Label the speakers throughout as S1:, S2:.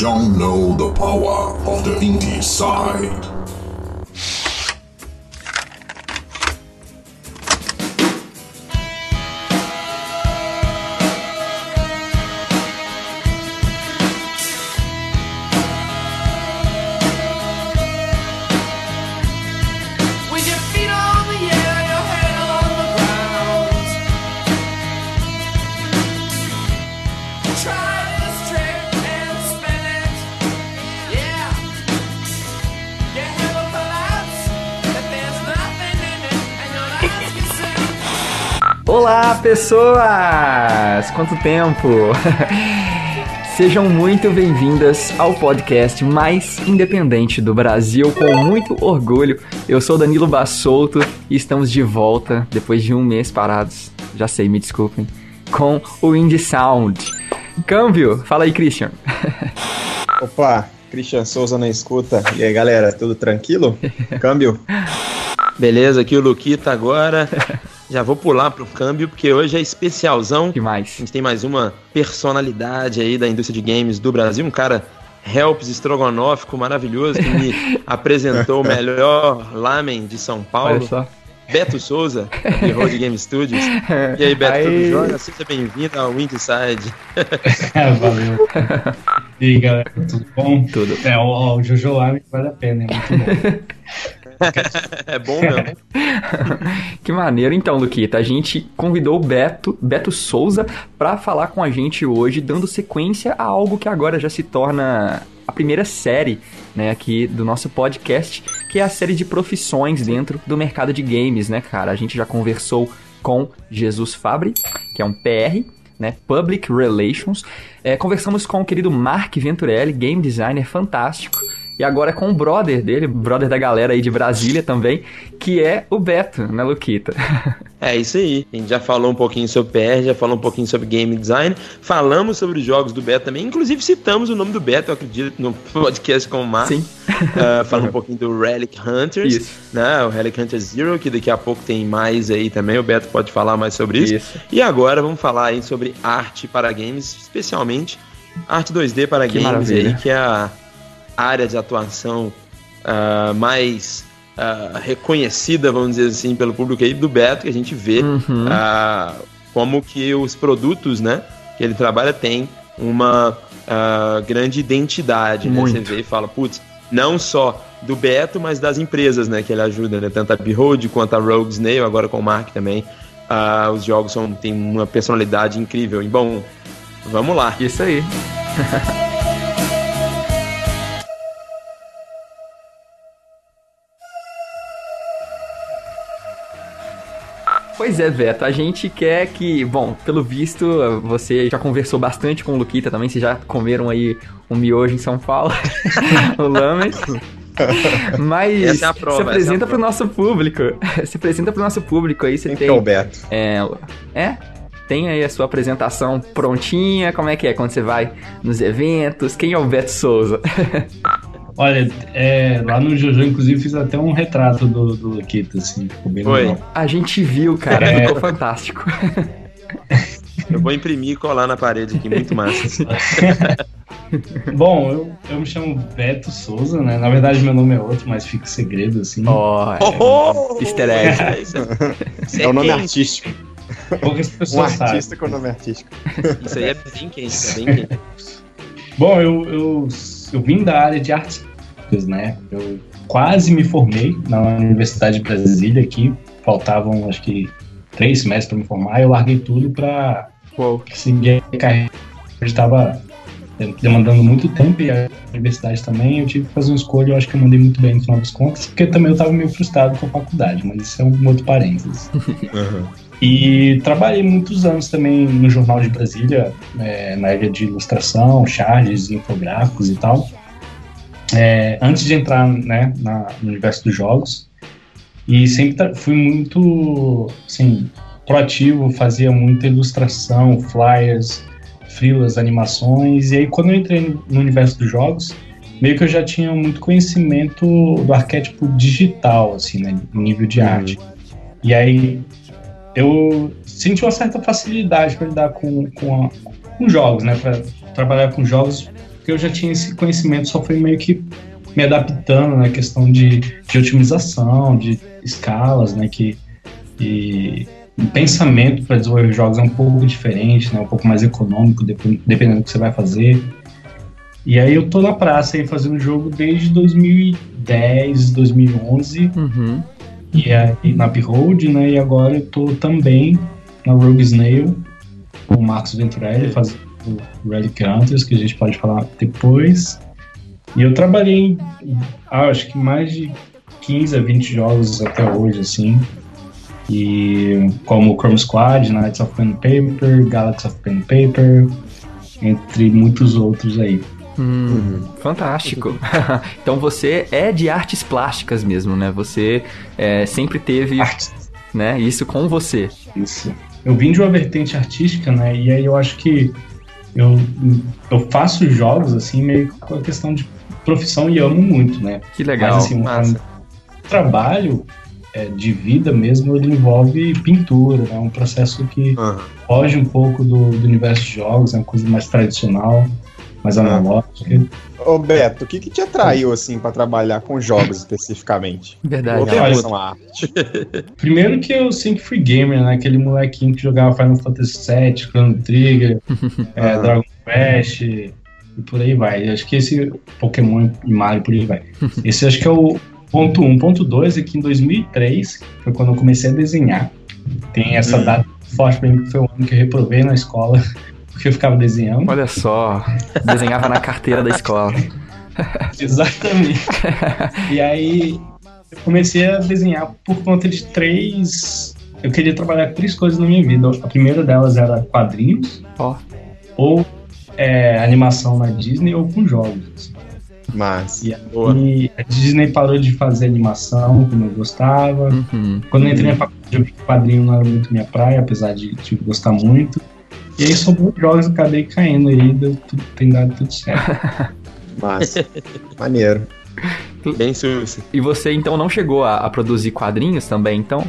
S1: don't know the power of the indie side.
S2: Pessoas! Quanto tempo! Sejam muito bem-vindas ao podcast mais independente do Brasil, com muito orgulho. Eu sou Danilo Bassolto e estamos de volta depois de um mês parados. Já sei, me desculpem. Com o Indie Sound. Câmbio, fala aí, Christian.
S3: Opa, Christian Souza na escuta. E aí, galera, tudo tranquilo? Câmbio?
S4: Beleza, aqui o Luquita agora. Já vou pular pro câmbio, porque hoje é especialzão.
S2: Demais.
S4: A gente tem mais uma personalidade aí da indústria de games do Brasil, um cara helps estrogonófico maravilhoso que me apresentou o melhor lamen de São
S2: Olha
S4: Paulo,
S2: só.
S4: Beto Souza, de Road Game Studios. E aí, Beto, tudo jóia? Seja bem-vindo ao Windside.
S5: Valeu. E aí, galera, tudo bom?
S2: Tudo.
S5: É, o, o Jojo Rabbit vale a pena, é muito bom.
S4: É bom mesmo.
S2: Que maneiro. Então, Luquita, a gente convidou o Beto, Beto Souza, para falar com a gente hoje, dando sequência a algo que agora já se torna a primeira série, né, aqui do nosso podcast, que é a série de profissões dentro do mercado de games, né, cara? A gente já conversou com Jesus Fabri, que é um PR, né, Public Relations. É, conversamos com o querido Mark Venturelli, game designer fantástico. E agora com o brother dele, brother da galera aí de Brasília também, que é o Beto, né, Luquita?
S4: É isso aí. A gente já falou um pouquinho sobre PR, já falou um pouquinho sobre game design, falamos sobre os jogos do Beto também, inclusive citamos o nome do Beto, eu acredito, no podcast com o Mark.
S2: Sim.
S4: Uh, falando um pouquinho do Relic Hunters,
S2: Isso.
S4: né? O Relic Hunter Zero, que daqui a pouco tem mais aí também. O Beto pode falar mais sobre isso.
S2: Isso.
S4: E agora vamos falar aí sobre arte para games, especialmente arte 2D para
S2: Que
S4: games
S2: maravilha.
S4: aí, que é a área de atuação ah, mais ah, reconhecida, vamos dizer assim, pelo público aí do Beto, que a gente vê
S2: Uhum.
S4: ah, como que os produtos, né, que ele trabalha tem uma grande identidade, né? Você vê e fala, putz, não só do Beto, mas das empresas, né, que ele ajuda, né, tanto a Behold quanto a Rogue Snail, agora com o Mark também. Os jogos são, têm uma personalidade incrível. E bom, vamos lá.
S2: Isso aí. Pois é, Beto, a gente quer que, bom, pelo visto, você já conversou bastante com o Luquita também, vocês já comeram aí um miojo em São Paulo, o lamen. Mas
S4: Essa é a prova,
S2: se
S4: é
S2: apresenta pro
S4: prova.
S2: nosso público. Se apresenta pro nosso público aí, você
S3: Quem que
S2: tem.
S3: é o Beto?
S2: É, é? Tem aí a sua apresentação prontinha? Como é que é quando você vai nos eventos? Quem é o Beto Souza?
S5: Olha, é, lá no Jojo, inclusive, fiz até um retrato do, do Luquita, assim, ficou bem
S4: Foi.
S5: legal.
S2: A gente viu, cara,
S5: É.
S2: ficou fantástico.
S4: Eu vou imprimir e colar na parede aqui, muito massa.
S5: Bom, eu, eu me chamo Beto Souza, né? Na verdade, meu nome é outro, mas fica segredo, assim.
S2: Ó,
S4: Oh,
S2: Easter egg.
S4: É, isso, isso
S3: É o nome
S4: quente.
S3: artístico.
S5: Poucas
S3: Um
S5: pessoas sabem.
S3: artista com nome artístico.
S4: Isso aí é bem quente, é bem quente.
S5: Bom, eu, eu, eu vim da área de artes, né? Eu quase me formei na Universidade de Brasília aqui. Faltavam, acho que, três semestres para me formar. Eu larguei tudo para seguir a carreira. Eu estava demandando muito tempo e a universidade também. Eu tive que fazer uma escolha. Eu acho que eu mandei muito bem no final das contas, porque também eu estava meio frustrado com a faculdade, mas isso é um outro parênteses. E trabalhei muitos anos também no Jornal de Brasília, é, na área de ilustração, charges, infográficos e tal. É, antes de entrar né, na- no universo dos jogos. E sempre fui muito assim, proativo, fazia muita ilustração, flyers, frilas, animações. E aí, quando eu entrei no- no universo dos jogos, meio que eu já tinha muito conhecimento do arquétipo digital, assim, né, nível de arte. E aí, eu senti uma certa facilidade para lidar com, com, a- com jogos, né? Para trabalhar com jogos, porque eu já tinha esse conhecimento, só foi meio que me adaptando na questão de, de otimização, de escalas, né? Que, e o pensamento para desenvolver jogos é um pouco diferente, né? Um pouco mais econômico, dep- dependendo do que você vai fazer. E aí eu tô na praça aí fazendo jogo desde 2010, 2011,
S2: Uhum.
S5: E aí na Behold, né? E agora eu tô também na Rogue Snail, com o Marcos Venturelli, fazendo o Relic Hunters, que a gente pode falar depois. E eu trabalhei ah, acho que mais de 15 a 20 jogos até hoje, assim. E como Chrome Squad, Knights of Pen Paper, Galaxy of Pen Paper, entre muitos outros aí.
S2: Hum, fantástico. então você é de artes plásticas mesmo, né? Você é, sempre teve
S5: Artes
S2: né, isso com você.
S5: Isso. Eu vim de uma vertente artística, né? E aí eu acho que eu, eu faço jogos, assim, meio com a questão de profissão e amo muito, né?
S2: Que legal.
S5: Mas, assim,
S4: massa.
S5: o trabalho é, de vida mesmo, ele envolve pintura, é um processo que
S4: Aham.
S5: foge um pouco do, do universo de jogos, é uma coisa mais tradicional, mais analógica.
S3: Ô Beto, o que, que te atraiu assim pra trabalhar com jogos especificamente?
S2: Verdade.
S3: Em relação à arte.
S5: Primeiro que eu sempre fui gamer, né? Aquele molequinho que jogava Final Fantasy VII, Chrono Trigger, é,
S3: Aham.
S5: Dragon Quest e por aí vai. Acho que esse Pokémon e Mario por aí vai. Esse acho que é o ponto 1. Um. Ponto 2 é que em 2003 foi quando eu comecei a desenhar. Tem essa
S4: Hum.
S5: data forte pra mim, que foi o ano que eu reprovei na escola, porque eu ficava desenhando.
S2: Olha só, desenhava na carteira da escola.
S5: Exatamente. e aí eu comecei a desenhar por conta de três. Eu queria trabalhar com três coisas na minha vida. A primeira delas era quadrinhos,
S2: Ó,
S5: ou é, animação na Disney, ou com jogos.
S3: Mas.
S5: E aí a Disney parou de fazer animação como eu gostava.
S2: uhum.
S5: Quando eu entrei na faculdade, eu vi que quadrinho não era muito minha praia, apesar de, de gostar muito. E aí sobrou jogos, eu acabei caindo aí, deu tudo, tem dado tudo certo.
S3: Mas. Maneiro.
S4: Bem sucio.
S2: E você então não chegou a, a produzir quadrinhos também, então?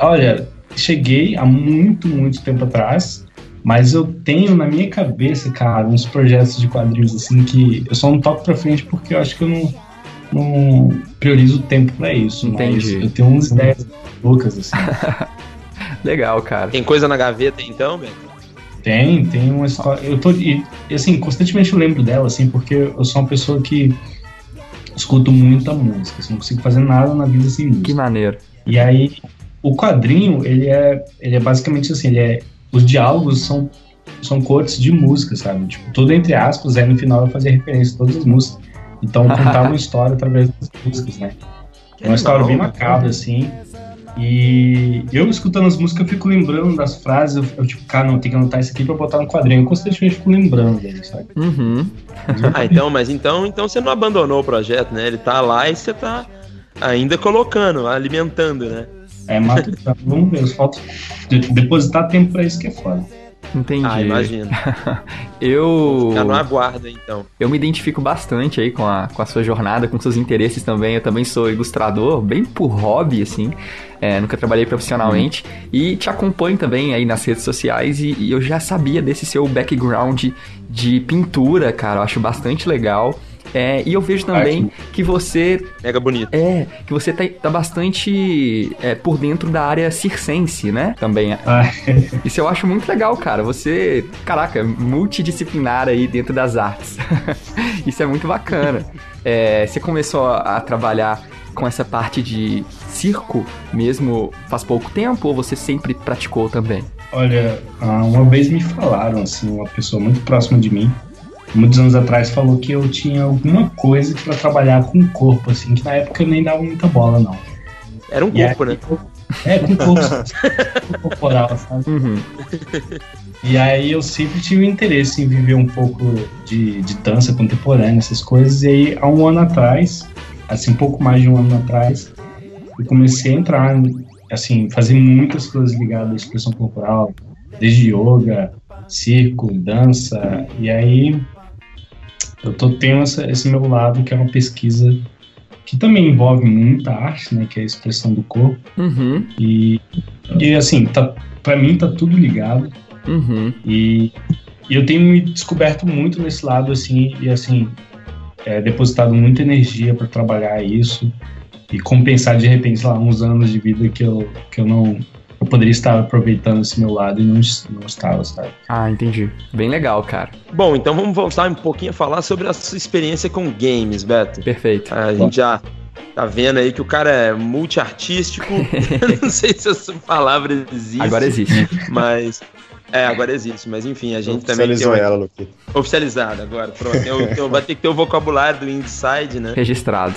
S5: Olha, cheguei há muito, muito tempo atrás, mas eu tenho na minha cabeça, cara, uns projetos de quadrinhos assim que eu só não toco pra frente porque eu acho que eu não, não priorizo o tempo pra isso.
S2: Entendi.
S5: Mas eu tenho uns ideias loucas, assim.
S2: Legal, cara.
S4: Tem coisa na gaveta então, Beto?
S5: Tem, tem uma história. Eu tô. E, assim, constantemente eu lembro dela, assim, porque eu sou uma pessoa que escuto muita música. Assim, não consigo fazer nada na vida sem música.
S2: Que maneiro.
S5: E aí, o quadrinho, ele é, ele é basicamente assim, ele é, os diálogos são, são cortes de música, sabe? Tipo, tudo entre aspas, aí no final eu fazia referência a todas as músicas. Então, contava uma história através das músicas, né? É uma história bem macabra, assim. E eu escutando as músicas, eu fico lembrando das frases, eu, eu tipo, cara, não, tem que anotar isso aqui pra botar no quadrinho. Eu constantemente fico lembrando dele, sabe?
S2: Uhum.
S4: Ah, então, mas então, então você não abandonou o projeto, né? Ele tá lá e você tá ainda colocando, alimentando, né?
S5: É matutando, vamos ver, falta de- depositar tempo pra isso que é foda.
S2: Entendi.
S4: Ah, imagina.
S2: Eu.
S4: Ficar no aguardo, então.
S2: Eu me identifico bastante aí com a, com a sua jornada, com seus interesses também. Eu também sou ilustrador, bem por hobby, assim. É, nunca trabalhei profissionalmente. E te acompanho também aí nas redes sociais. E, e eu já sabia desse seu background de pintura, cara. Eu acho bastante legal. É, e eu vejo também que você
S4: Mega bonito.
S2: é que você tá, tá bastante é, por dentro da área circense, né? Também.
S5: Ah,
S2: Isso eu acho muito legal, cara. Você, caraca, multidisciplinar aí dentro das artes. Isso é muito bacana. É, você começou a trabalhar com essa parte de circo mesmo faz pouco tempo ou você sempre praticou também?
S5: Olha, ah, uma vez me falaram, assim, uma pessoa muito próxima de mim, muitos anos atrás, falou que eu tinha alguma coisa pra trabalhar com o corpo, assim, que na época eu nem dava muita bola, não.
S4: Era um
S5: E
S4: corpo,
S5: aí
S4: né?
S5: eu- É, com o corpo corporal, sabe?
S2: Uhum.
S5: E aí eu sempre tive interesse em viver um pouco de, de dança contemporânea, essas coisas. E aí, há um ano atrás, assim, um pouco mais de um ano atrás, eu comecei a entrar, assim, fazer muitas coisas ligadas à expressão corporal, desde yoga, circo, dança. E aí eu tô, tenho essa, esse meu lado que é uma pesquisa que também envolve muita arte, né, que é a expressão do corpo.
S2: Uhum.
S5: E, e assim, tá, para mim tá tudo ligado.
S2: Uhum.
S5: E e eu tenho me descoberto muito nesse lado, assim, e assim, é, depositado muita energia para trabalhar isso e compensar de repente, sei lá, uns anos de vida que eu, que eu não. Eu poderia estar aproveitando esse meu lado e não, não estava, sabe?
S2: Ah, entendi. Bem legal, cara.
S4: Bom, então vamos voltar um pouquinho a falar sobre a sua experiência com games, Beto.
S2: Perfeito.
S4: A gente já tá vendo aí que o cara é multiartístico. não sei se essa palavra existe.
S2: Agora existe.
S4: Mas. É, agora existe, mas enfim, a gente também tem
S3: Oficializou
S4: uma-
S3: ela, Luquito.
S4: oficializado agora. Pronto, eu, eu- vai ter que ter o vocabulário do inside, né?
S2: Registrado.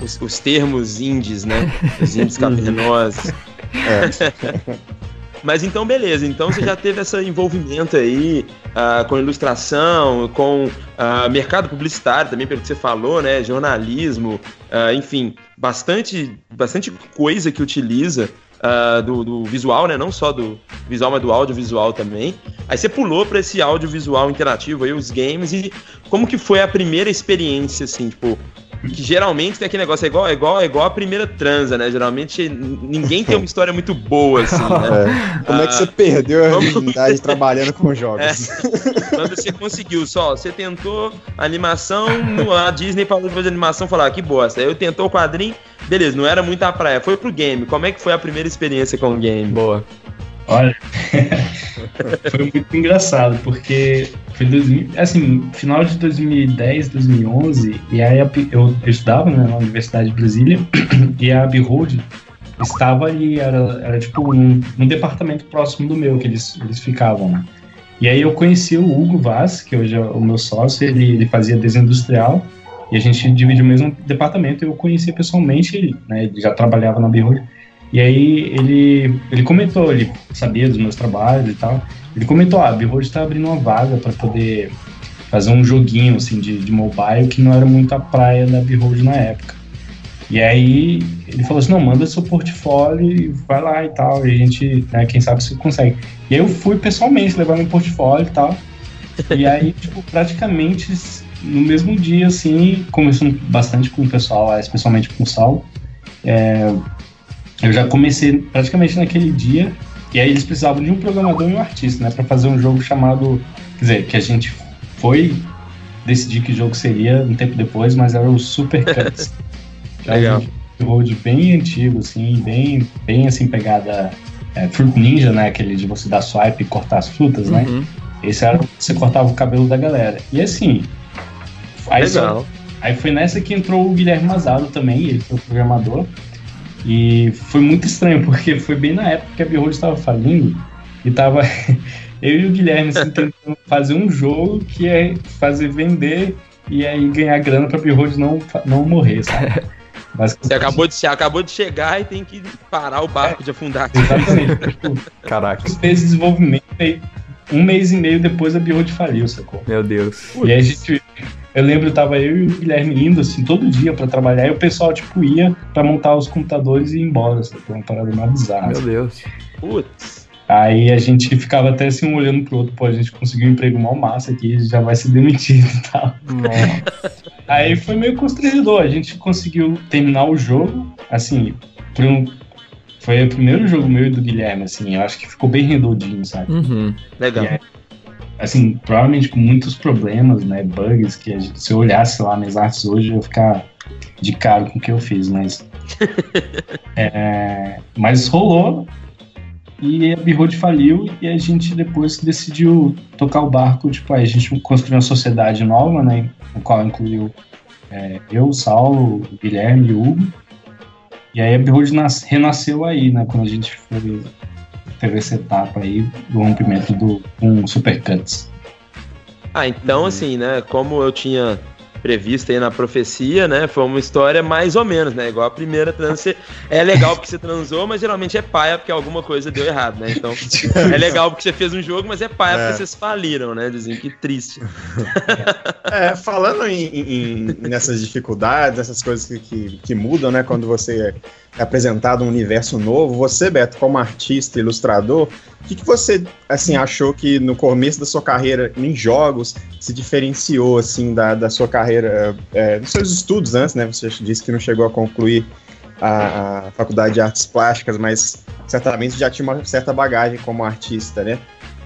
S4: Os, os termos indies, né? Os indies cavernosos.
S3: É.
S4: Mas então, beleza. Então você já teve esse envolvimento aí ah, com ilustração, com ah, mercado publicitário também, pelo que você falou, né? Jornalismo, ah, enfim, bastante, bastante coisa que utiliza do, do visual, né? Não só do visual, mas do audiovisual também. Aí você pulou para esse audiovisual interativo aí, os games, e como que foi a primeira experiência, assim, tipo, que geralmente tem aquele negócio, é igual, é igual, é igual a primeira transa, né? Geralmente ninguém tem uma história muito boa, assim, né?
S3: É. Como é que
S4: Ah,
S3: você perdeu a
S4: vamos-
S3: virgindade trabalhando com jogos?
S4: Quando você conseguiu, só, você tentou animação, no, a Disney falou de fazer animação, falou, ah, que bosta. Aí eu tentou o quadrinho, beleza, não era muita praia, foi pro game. Como é que foi a primeira experiência com o game?
S2: Boa.
S5: Olha, foi muito engraçado, porque foi 2000, assim, final de 2010, 2011, e aí eu, eu estudava né, na Universidade de Brasília, e a Behold estava ali, era, era tipo um, um departamento próximo do meu, que eles, eles ficavam, né? E aí eu conheci o Hugo Vaz, que hoje é o meu sócio, ele, ele fazia desenho industrial, e a gente divide o mesmo departamento, eu conheci pessoalmente né? Ele já trabalhava na Behold. E aí ele, ele comentou, ele sabia dos meus trabalhos e tal. Ele comentou, ah, a Behold está abrindo uma vaga para poder fazer um joguinho assim de, de mobile que não era muito a praia da Behold na época. E aí ele falou assim, não, manda seu portfólio e vai lá e tal. E a gente, né, quem sabe você consegue. E aí eu fui pessoalmente levar meu portfólio e tal. E aí, tipo, praticamente no mesmo dia, assim, conversando bastante com o pessoal, especialmente com o Sal, é, eu já comecei praticamente naquele dia, e aí eles precisavam de um programador e um artista, né, para fazer um jogo chamado, quer dizer, que a gente foi decidir que jogo seria um tempo depois, mas era o Super Cuts. Que é um
S4: Legal.
S5: de road bem antigo, assim, bem, bem assim, pegada é, Fruit Ninja, né, aquele de você dar swipe e cortar as frutas, né?
S2: Uhum.
S5: Esse era você cortava o cabelo da galera. E assim, aí só-
S4: Legal.
S5: Aí foi nessa que entrou o Guilherme Mazado também, ele foi o programador. E foi muito estranho, porque foi bem na época que a Behold estava falindo e tava eu e o Guilherme assim, tentando fazer um jogo que é fazer vender e aí ganhar grana pra Behold não, não morrer, sabe?
S4: Você acabou de, você acabou de chegar e tem que parar o barco de afundar.
S5: Exatamente. tipo,
S2: Caraca.
S5: de desenvolvimento e um mês e meio depois a Behold faliu, sacou?
S2: Meu Deus.
S5: E aí a gente. Eu lembro, tava eu e o Guilherme indo assim todo dia pra trabalhar e o pessoal, tipo, ia pra montar os computadores e ir embora. Assim, foi uma parada mais bizarra.
S2: Meu. Deus.
S4: Putz.
S5: Aí a gente ficava até assim um olhando pro outro, pô, a gente conseguiu um emprego mal massa aqui, já vai ser demitido e tal. Aí foi meio constrangedor, a gente conseguiu terminar o jogo, assim, por um- foi o primeiro jogo meu e do Guilherme, assim, eu acho que ficou bem redondinho, sabe?
S2: Uhum.
S4: Legal.
S5: E aí, assim, provavelmente com muitos problemas, né, bugs, que gente- se eu olhasse lá minhas artes hoje, eu ia ficar de cara com o que eu fiz, mas... É, mas rolou, e a Behold faliu, e a gente depois decidiu tocar o barco, tipo, aí a gente construiu uma sociedade nova, né, no qual incluiu é, eu, o Saulo, o Guilherme e o Hugo, e aí a Behold nas- renasceu aí, né, quando a gente foi teve essa etapa aí do rompimento do um Supercuts.
S4: Ah, então assim, né? Como eu tinha previsto aí na profecia, né? Foi uma história mais ou menos, né? Igual a primeira trans. você- É legal porque você transou, mas geralmente é paia porque alguma coisa deu errado, né? Então, é legal porque você fez um jogo, mas é paia
S3: É.
S4: porque vocês faliram, né? Dizem que triste.
S3: É, falando em, em- nessas dificuldades, essas coisas que, que, que mudam, né? Quando você apresentado um universo novo, você, Beto, como artista, ilustrador, o que, que você, assim, achou que no começo da sua carreira em jogos se diferenciou, assim, da, da sua carreira, é, dos seus estudos antes, né? Você disse que não chegou a concluir a, a faculdade de artes plásticas, mas certamente já tinha uma certa bagagem como artista, né?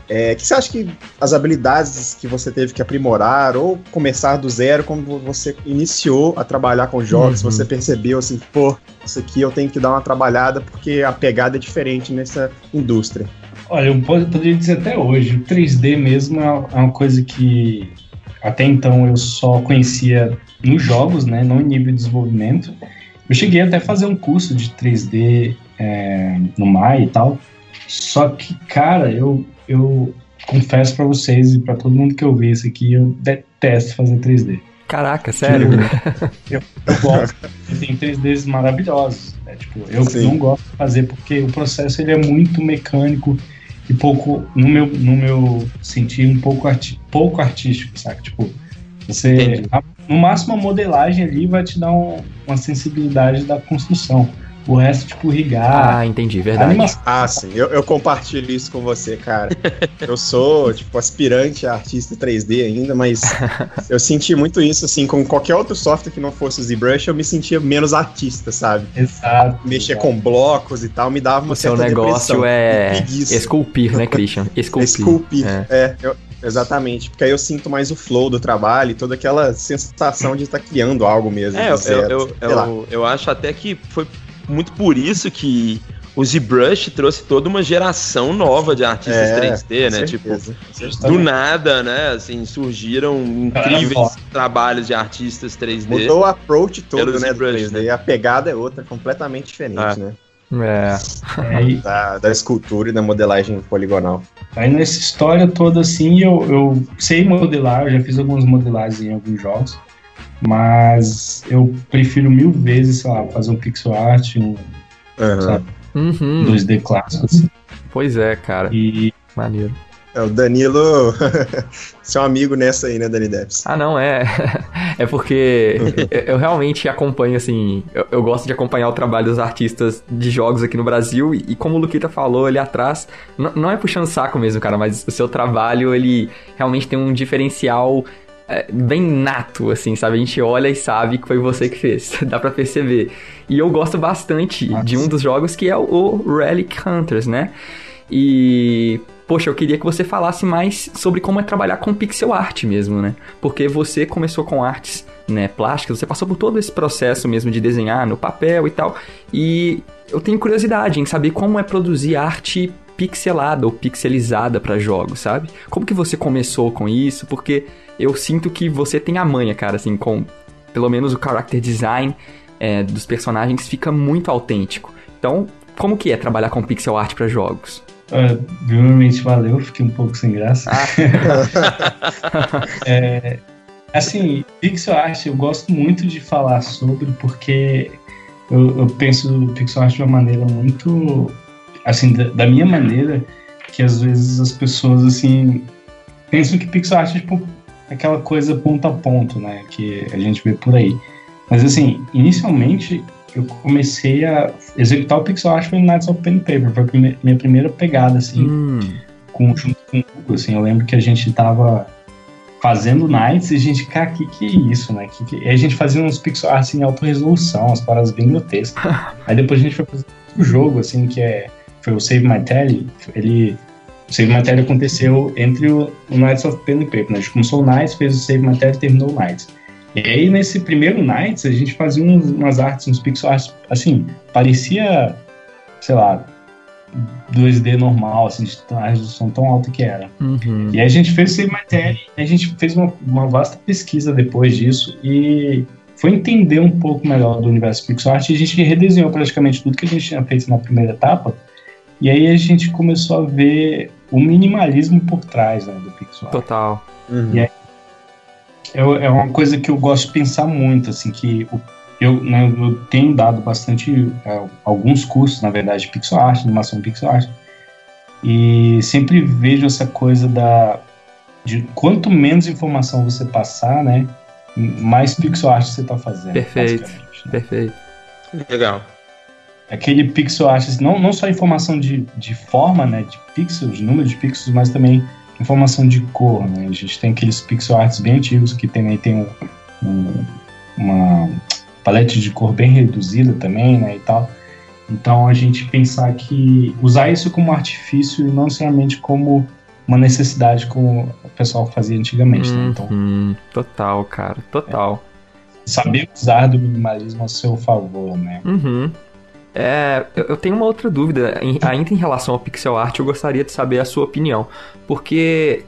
S3: É, que você acha que as habilidades que você teve que aprimorar ou começar do zero, quando você iniciou a trabalhar com jogos,
S2: Uhum.
S3: você percebeu assim, pô, isso aqui eu tenho que dar uma trabalhada porque a pegada é diferente nessa indústria.
S5: Olha, eu po- poderia dizer até hoje, o 3D mesmo é uma- é uma coisa que até então eu só conhecia nos jogos, né, não em nível de desenvolvimento. Eu cheguei até a fazer um curso de 3D é, no MAI e tal, só que, cara, eu, eu confesso pra vocês e pra todo mundo que eu vi isso aqui, eu detesto fazer 3D.
S2: Caraca, sério?
S5: Eu gosto, tem 3Ds maravilhosos. né? Tipo, eu
S3: Sim.
S5: não gosto de fazer porque o processo ele é muito mecânico e pouco, no meu, no meu sentir, um pouco, arti pouco artístico, saca? Tipo, você. A- no máximo a modelagem ali vai te dar um- uma sensibilidade da construção. O resto, tipo, rigar.
S2: Ah, entendi, verdade.
S5: animação.
S3: Ah, sim, eu, eu compartilho isso com você, cara. Eu sou, tipo, aspirante a artista 3D ainda, mas eu senti muito isso, assim, com qualquer outro software que não fosse o ZBrush, eu me sentia menos artista, sabe?
S5: Exato.
S3: Mexer
S5: exato.
S3: com blocos e tal, me dava uma
S2: O seu
S3: certa
S2: negócio
S3: depressão,
S2: é
S3: preguiça.
S2: esculpir, né, Christian? Esculpir.
S3: Esculpir.
S2: É.
S3: É, eu- exatamente. Porque aí eu sinto mais o flow do trabalho e toda aquela sensação de estar criando algo mesmo.
S4: É, eu, eu, eu, eu acho até que foi muito por isso que o ZBrush trouxe toda uma geração nova de artistas
S3: É,
S4: 3D, né? Tipo,
S3: certeza.
S4: do nada, né? Assim, surgiram incríveis
S5: só.
S4: trabalhos de artistas 3D.
S3: Mudou o approach todo, né, do
S4: ZBrush,
S3: 3D. A pegada é outra, completamente diferente,
S4: Ah.
S3: né?
S2: É.
S3: Da, da escultura e da modelagem poligonal.
S5: Aí nessa história toda assim, eu, eu sei modelar, eu já fiz algumas modelagens em alguns jogos, mas eu prefiro mil vezes, sei lá, fazer um pixel art, um. Sabe?
S2: Uhum.
S5: 2D clássico. assim.
S2: Pois é, cara.
S5: E
S2: Maneiro.
S3: É, o Danilo, seu amigo nessa aí, né, Dani Deps?
S2: Ah, não, é. É porque eu, realmente acompanho, assim. Eu, eu gosto de acompanhar o trabalho dos artistas de jogos aqui no Brasil. E, e como o Luquita falou ali atrás, não é puxando saco mesmo, cara, mas o seu trabalho, ele realmente tem um diferencial bem nato, assim, sabe? A gente olha e sabe que foi você que fez. Dá pra perceber. E eu gosto bastante
S5: Nossa.
S2: de um dos jogos que é o, o Relic Hunters, né? E. Poxa, eu queria que você falasse mais sobre como é trabalhar com pixel art mesmo, né? Porque você começou com artes né, plásticas, você passou por todo esse processo mesmo de desenhar no papel e tal. E eu tenho curiosidade em saber como é produzir arte pixelada ou pixelizada para jogos, sabe? Como que você começou com isso? Porque eu sinto que você tem a manha, cara, assim, com pelo menos o character design é, dos personagens fica muito autêntico. Então, como que é trabalhar com pixel art para jogos?
S5: ah, primeiramente valeu, fiquei um pouco sem graça. É, assim, pixel art eu gosto muito de falar sobre porque eu, eu penso pixel art de uma maneira muito assim da, da minha maneira que às vezes as pessoas assim pensam que pixel art é tipo aquela coisa ponto a ponto, né, que a gente vê por aí. Mas assim, inicialmente eu comecei a executar o pixel art foi no Knights of Pen Paper, foi a minha primeira pegada assim
S2: Hum,
S5: com, junto com o Hugo, assim, eu lembro que a gente tava fazendo nights e a gente, cara, que que é isso, né? Que, que... E a gente fazia uns pixel arts em alta resolução, as paradas bem grotescas. Aí depois a gente foi fazer um jogo, assim, que é, foi o Save My Telly, ele... O Save My Telly aconteceu entre o, o Knights of Pen and Paper, né? A gente começou o Knights, fez o Save My Telly e terminou o Knights. E aí, nesse primeiro Knights, a gente fazia uns, umas artes, uns pixel arts, assim, parecia, sei lá, 2D normal, assim, a resolução tão alta que era.
S2: uhum.
S5: E aí a gente fez essa matéria, a gente fez uma, uma vasta pesquisa depois disso e foi entender um pouco melhor do universo pixel art e a gente redesenhou praticamente tudo que a gente tinha feito na primeira etapa. E aí a gente começou a ver o minimalismo por trás né, do pixel art.
S2: Total.
S3: Uhum.
S5: E aí- É, é uma coisa que eu gosto de pensar muito, assim, que o- eu, né, eu tenho dado bastante, é, alguns cursos, na verdade, de pixel art, animação de pixel art, e sempre vejo essa coisa da, de quanto menos informação você passar, né, mais pixel art você está fazendo.
S2: Perfeito.
S5: né?
S2: Perfeito.
S4: Legal.
S5: Aquele pixel art, não, não só informação de, de forma, né, de pixels, de número de pixels, mas também informação de cor, né? A gente tem aqueles pixel arts bem antigos que tem aí tem um, um- uma palete de cor bem reduzida também, né, e tal. Então a gente pensar que usar isso como artifício e não necessariamente como uma necessidade como o pessoal fazia antigamente. Né? Então,
S2: Uhum, total, cara, total.
S5: saber usar do minimalismo a seu favor, né?
S2: Uhum. É, eu, tenho uma outra dúvida, ainda em relação ao pixel art, eu gostaria de saber a sua opinião, porque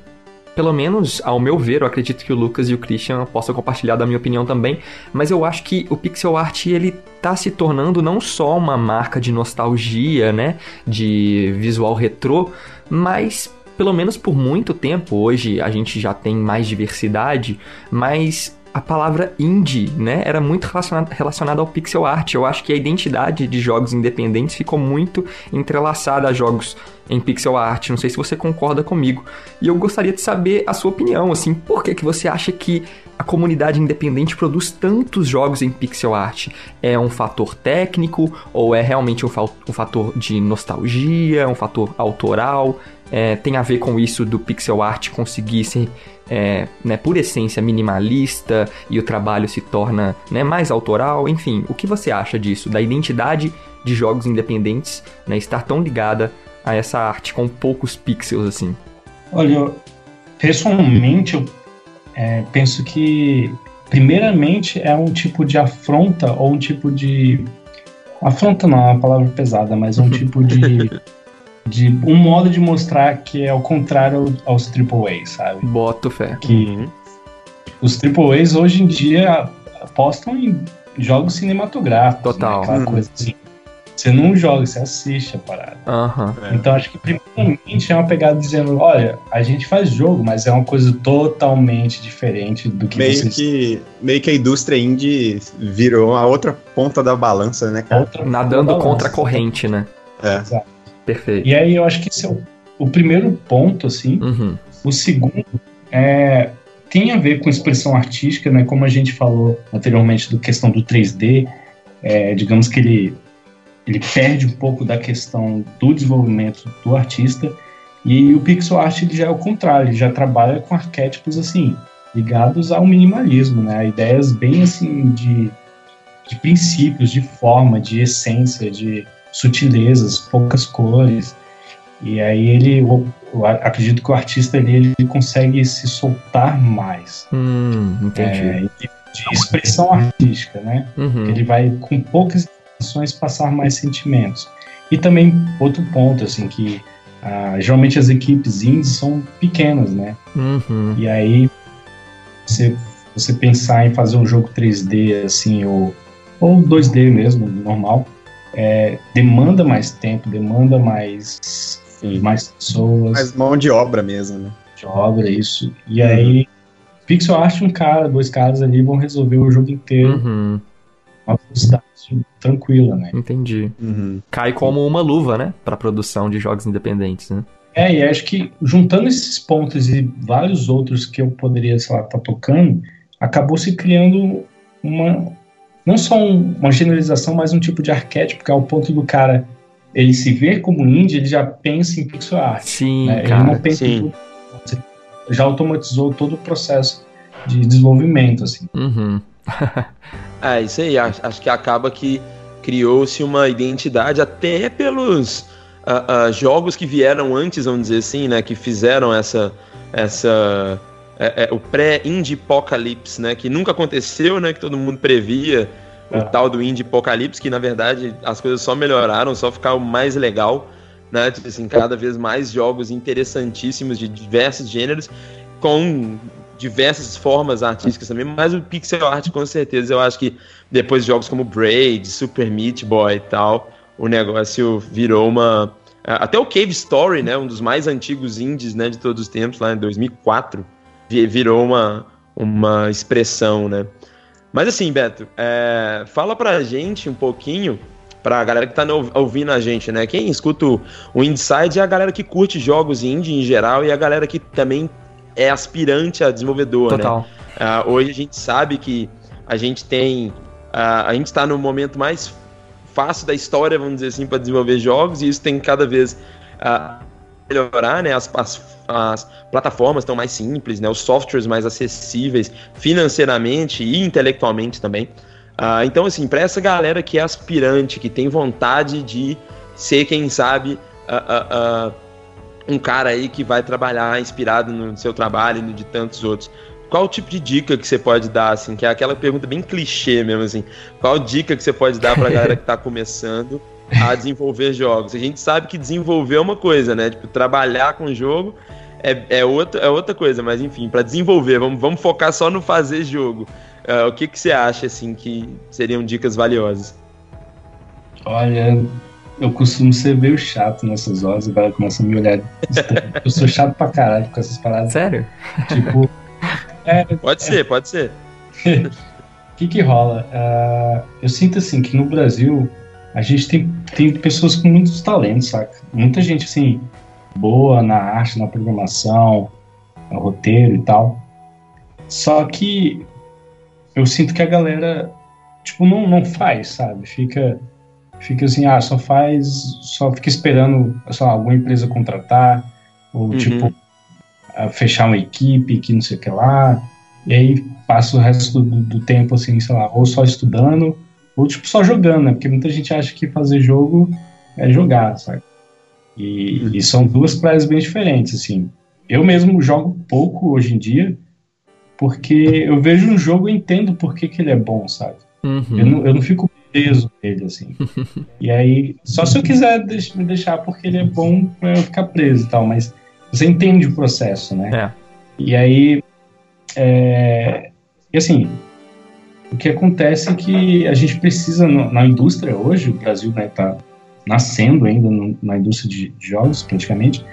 S2: pelo menos ao meu ver, eu acredito que o Lucas e o Christian possam compartilhar da minha opinião também, mas eu acho que o pixel art ele tá se tornando não só uma marca de nostalgia, né, de visual retrô, mas pelo menos por muito tempo, hoje a gente já tem mais diversidade, mas a palavra indie, né, era muito relacionada relacionada ao pixel art. Eu acho que a identidade de jogos independentes ficou muito entrelaçada a jogos em pixel art. Não sei se você concorda comigo. E eu gostaria de saber a sua opinião, assim, por que, que você acha que a comunidade independente produz tantos jogos em pixel art? É um fator técnico ou é realmente um, um fator de nostalgia, um fator autoral? É, tem a ver com isso do pixel art conseguir ser, é, né, por essência, minimalista e o trabalho se torna né, mais autoral? Enfim, o que você acha disso? Da identidade de jogos independentes né, estar tão ligada a essa arte com poucos pixels assim?
S5: Olha, pessoalmente eu é, penso que primeiramente é um tipo de afronta ou um tipo de afronta não é uma palavra pesada, mas é um tipo de de um modo de mostrar que é o contrário aos AAA, sabe?
S2: Boto fé.
S5: Que os AAAs hoje em dia apostam em jogos cinematográficos,
S2: Total.
S5: né? aquela
S3: Uhum.
S5: coisa assim. Você não joga, você assiste a parada.
S2: Aham.
S5: Então acho que primeiramente é uma pegada dizendo, olha, a gente faz jogo, mas é uma coisa totalmente diferente do que
S3: Meio
S5: vocês
S3: que, meio que a indústria indie virou a outra ponta da balança, né, cara?
S5: outra
S2: Nadando
S5: balança.
S2: contra a corrente, né?
S3: É.
S5: Exato.
S2: Perfeito.
S5: E aí eu acho que esse é o, o primeiro ponto, assim.
S2: Uhum.
S5: O segundo é, tem a ver com expressão artística, né? Como a gente falou anteriormente do questão do 3D, é, digamos que ele, ele perde um pouco da questão do desenvolvimento do artista e o pixel art ele já é o contrário, ele já trabalha com arquétipos assim ligados ao minimalismo, né? Ideias bem assim de, de princípios, de forma, de essência, de sutilezas, poucas cores. E aí ele, eu, eu acredito que o artista ali, ele consegue se soltar mais.
S2: Hum, entendi.
S5: É, de, de expressão artística, né?
S2: Uhum.
S5: Ele vai, com poucas informações, passar mais sentimentos. E também, outro ponto, assim, que ah, geralmente as equipes indies são pequenas, né?
S2: Uhum.
S5: E aí, você, você pensar em fazer um jogo 3D, assim, ou, ou 2D mesmo, normal, é, demanda mais tempo, demanda mais,
S3: Sim.
S5: mais pessoas
S3: Mas mão de obra mesmo, né?
S5: de obra, isso. E aí, pixel art, um cara, dois caras ali vão resolver o jogo inteiro
S2: Uhum.
S5: uma velocidade tranquila, né?
S2: Entendi.
S3: Uhum.
S2: Cai como uma luva, né? Pra produção de jogos independentes, né?
S5: É, e acho que juntando esses pontos e vários outros que eu poderia, sei lá, estar tocando, acabou se criando uma. Não só um- uma generalização, mas um tipo de arquétipo, que é o ponto do cara ele se ver como indie, ele já pensa em pixel art.
S2: Sim,
S5: né? Ele
S2: cara.
S5: não pensa
S4: sim.
S5: em tudo. Você já automatizou todo o processo de desenvolvimento, assim.
S2: Uhum.
S4: É, isso aí. Acho, acho que acaba que criou-se uma identidade até pelos ah, ah, jogos que vieram antes, vamos dizer assim, né? Que fizeram essa. essa é, é, o pré-indie apocalypse, né? Que nunca aconteceu, né? Que todo mundo previa. O
S5: É.
S4: tal do indie apocalypse, que na verdade as coisas só melhoraram, só ficaram mais legal, né? Tipo assim, cada vez mais jogos interessantíssimos de diversos gêneros, com diversas formas artísticas também, mas o pixel art com certeza eu acho que depois de jogos como Braid, Super Meat Boy e tal, o negócio virou uma até o Cave Story, né, um dos mais antigos indies, né, de todos os tempos, lá em 2004, vi- virou uma uma expressão, né? Mas assim, Beto, é, fala pra gente um pouquinho, pra galera que tá no- ouvindo a gente, né? Quem escuta o, o Inside é a galera que curte jogos indie em geral e a galera que também é aspirante a desenvolvedor, né?
S2: Total.
S4: Ah, hoje a gente sabe que a gente tem. ah, a gente está no momento mais fácil da história, vamos dizer assim, para desenvolver jogos, e isso tem cada vez ah, melhorar, né? As, as, as plataformas estão mais simples, né? Os softwares mais acessíveis financeiramente e intelectualmente também. Ah, então, assim, para essa galera que é aspirante, que tem vontade de ser, quem sabe, ah, ah, ah, um cara aí que vai trabalhar inspirado no seu trabalho e no de tantos outros. Qual o tipo de dica que você pode dar, assim, que é aquela pergunta bem clichê mesmo, assim, qual dica que você pode dar pra galera que tá começando a desenvolver jogos? A gente sabe que desenvolver é uma coisa, né? Tipo, trabalhar com jogo é, é, outra, é outra coisa, mas enfim, para desenvolver, vamos, vamos focar só no fazer jogo. Uh, o que, que você acha, assim, que seriam dicas valiosas?
S5: Olha, eu costumo ser meio chato nessas horas, agora começa a me olhar. Eu sou chato pra caralho com essas paradas.
S2: Sério?
S5: Tipo. É,
S4: Pode ser, pode ser.
S5: O que que rola? Ah, eu sinto assim que no Brasil a gente tem, tem pessoas com muitos talentos, saca? Muita gente assim, boa na arte, na programação, no roteiro e tal. Só que eu sinto que a galera, tipo, não, não faz, sabe? Fica, fica assim, ah, só faz, só fica esperando, sei lá, alguma empresa contratar, ou
S4: Uhum.
S5: tipo, fechar uma equipe que não sei o que lá, e aí passa o resto do, do tempo, assim, sei lá, ou só estudando, ou tipo, só jogando, né? Porque muita gente acha que fazer jogo é jogar, sabe? E, e são duas praias bem diferentes, assim. Eu mesmo jogo pouco hoje em dia, porque eu vejo um jogo e entendo por que, que ele é bom, sabe?
S2: Uhum.
S5: Eu, não, eu não fico preso nele, assim. e aí, só se eu quiser deix- me deixar porque ele é bom pra eu ficar preso e tal, mas você entende o processo, né?
S2: É.
S5: E aí, é, e assim, o que acontece é que a gente precisa, na indústria hoje, o Brasil né, tá nascendo ainda no- na indústria de de jogos, praticamente,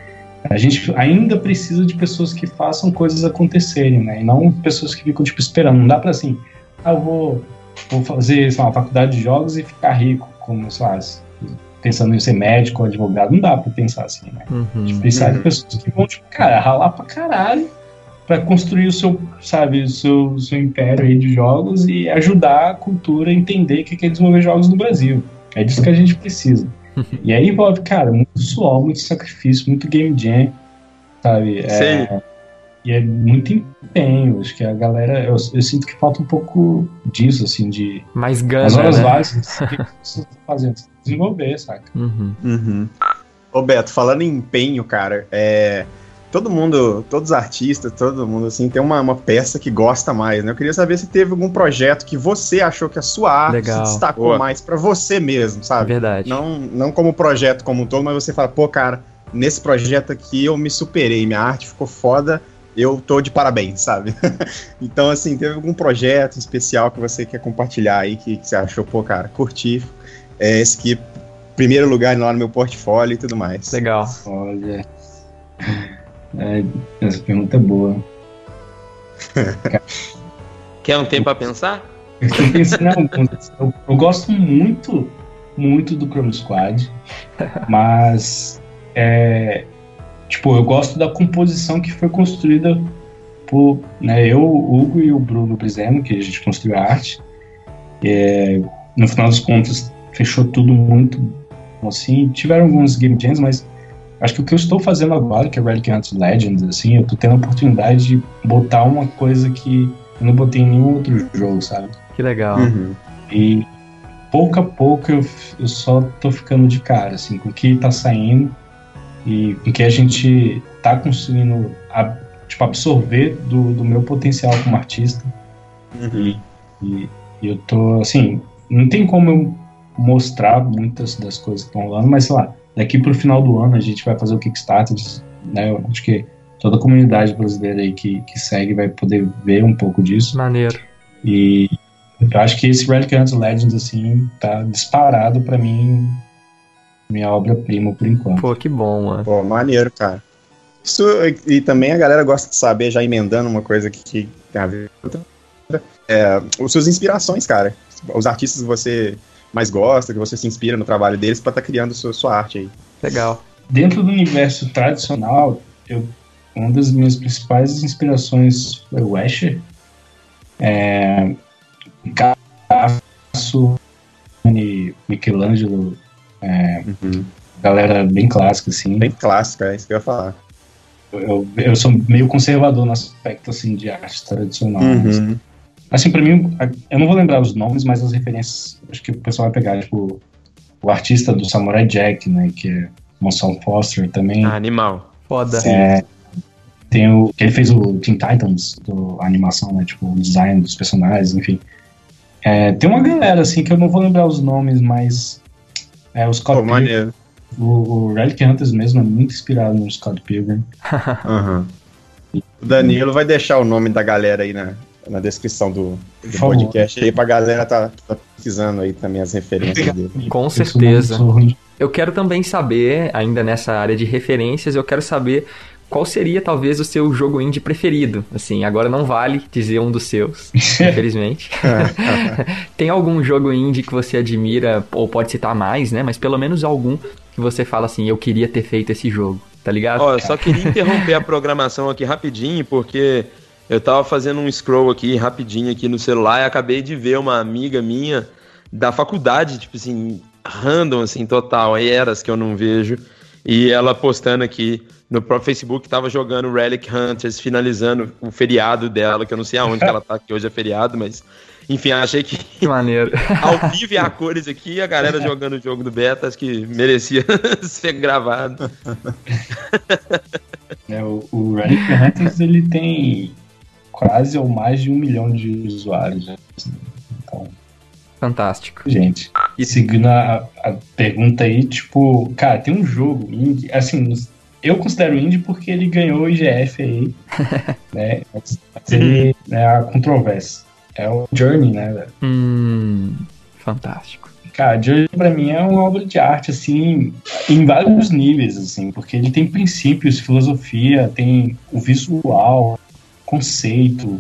S5: a gente ainda precisa de pessoas que façam coisas acontecerem, né? E não pessoas que ficam, tipo, esperando. Não dá pra, assim, ah, eu vou, vou fazer, sei lá, uma faculdade de jogos e ficar rico, como, sei lá, pensando em ser médico ou advogado. Não dá pra pensar assim, né?
S2: Uhum.
S5: Precisa de
S4: Uhum.
S5: pessoas que vão, tipo, cara, ralar pra caralho pra construir o seu, sabe, o seu, seu império aí de jogos e ajudar a cultura a entender o que é desenvolver jogos no Brasil. É disso que a gente precisa. E aí envolve, cara, muito suor, muito sacrifício, muito game jam, sabe? É, e é muito empenho. Acho que a galera, eu, eu sinto que falta um pouco disso, assim, de.
S2: Mais
S5: As
S2: gana,
S5: horas
S2: né?
S5: vagas, o que que você tá fazendo? Desenvolver, saca?
S2: Uhum.
S3: Uhum. Ô Beto, falando em empenho, cara, é. Todo mundo, todos os artistas, todo mundo assim, tem uma, uma peça que gosta mais, né? Eu queria saber se teve algum projeto que você achou que a sua arte
S2: Legal.
S3: se destacou
S4: Boa.
S3: mais pra você mesmo, sabe?
S2: verdade.
S3: Não, não como projeto como um todo, mas você fala, pô, cara, nesse projeto aqui eu me superei, minha arte ficou foda, eu tô de parabéns, sabe? então, assim, teve algum projeto especial que você quer compartilhar aí, que, que você achou, pô, cara, curti, é, esse aqui, primeiro lugar lá no meu portfólio e tudo mais.
S2: Legal.
S5: Olha. É, essa pergunta é boa.
S4: Quer um tempo pra pensar?
S5: Eu tô pensando em alguns. Eu, eu gosto muito, muito do Chrome Squad, mas é, tipo, eu gosto da composição que foi construída por né, eu, o Hugo e o Bruno Brizeno, que a gente construiu a arte. É, no final das contas, fechou tudo muito assim. Tiveram alguns game jams, mas acho que o que eu estou fazendo agora, que é Relic Hunt Legends, assim, eu tô tendo a oportunidade de botar uma coisa que eu não botei em nenhum outro jogo, sabe?
S2: Que legal.
S3: Uhum.
S5: E pouco a pouco eu, eu só tô ficando de cara, assim, com o que tá saindo e com o que a gente tá conseguindo a- tipo, absorver do, do meu potencial como artista.
S3: Uhum.
S5: E, e eu tô, assim, não tem como eu mostrar muitas das coisas que estão rolando, mas sei lá, daqui pro final do ano a gente vai fazer o Kickstarter, né? Eu acho que toda a comunidade brasileira aí que, que segue vai poder ver um pouco disso.
S2: Maneiro.
S5: E eu acho que esse Relic Hunt Legends, assim, tá disparado pra mim minha obra-prima por enquanto.
S2: Pô, que bom, mano.
S3: Pô, maneiro, cara. Isso, e também a galera gosta de saber, já emendando uma coisa que, que tem a ver com outra, é, as suas inspirações, cara. Os artistas que você mais gosta, que você se inspira no trabalho deles pra estar criando sua, sua arte aí.
S2: Legal.
S5: Dentro do universo tradicional, eu, uma das minhas principais inspirações foi o Escher. É, Picasso, Michelangelo, é, galera bem clássica, assim.
S3: Bem clássico, é isso que eu ia falar.
S5: Eu, eu sou meio conservador no aspecto assim, de arte tradicional.
S3: Uhum.
S5: Assim, pra mim, eu não vou lembrar os nomes, mas as referências, acho que o pessoal vai pegar, tipo, o artista do Samurai Jack, né, que é Monson Foster também.
S4: Ah, animal.
S2: Foda.
S5: É, tem o. Ele fez o Teen Titans, do, a animação, né? Tipo, o design dos personagens, enfim. É, tem uma galera, assim, que eu não vou lembrar os nomes, mas. É, o Scott
S3: Pô,
S5: Pilgrim,
S3: maneiro.
S5: o, o Relic Hunters mesmo é muito inspirado no Scott Pilgrim.
S3: Aham. O Danilo vai deixar o nome da galera aí na, na descrição do, do podcast aí pra galera tá, tá pesquisando aí também as referências dele.
S2: Com certeza. Eu quero também saber, ainda nessa área de referências, eu quero saber qual seria talvez o seu jogo indie preferido. Assim, agora não vale dizer um dos seus, infelizmente. Tem algum jogo indie que você admira, ou pode citar mais, né? Mas pelo menos algum que você fala assim, eu queria ter feito esse jogo, tá ligado?
S4: Ó, eu só queria interromper a programação aqui rapidinho, porque eu tava fazendo um scroll aqui rapidinho aqui no celular e acabei de ver uma amiga minha da faculdade, tipo assim, random, assim, total, eras que eu não vejo, e ela postando aqui no próprio Facebook, tava jogando Relic Hunters, finalizando o feriado dela, que eu não sei aonde que ela tá, que hoje é feriado, mas enfim, achei que
S2: Que maneiro.
S4: ao vivo e a cores aqui, a galera jogando o jogo do beta, acho que merecia ser gravado.
S5: É, o, o Relic Hunters ele tem quase ou mais de um milhão de usuários. né? Então,
S2: Fantástico.
S5: gente. E seguindo a, a pergunta aí, tipo, cara, tem um jogo indie, assim, eu considero indie porque ele ganhou o IGF aí, né? Mas, mas ele é a controvérsia. É o Journey, né, velho?
S2: Hum, fantástico.
S5: Cara, Journey pra mim é uma obra de arte, assim, em vários níveis, assim, porque ele tem princípios, filosofia, tem o visual, conceito,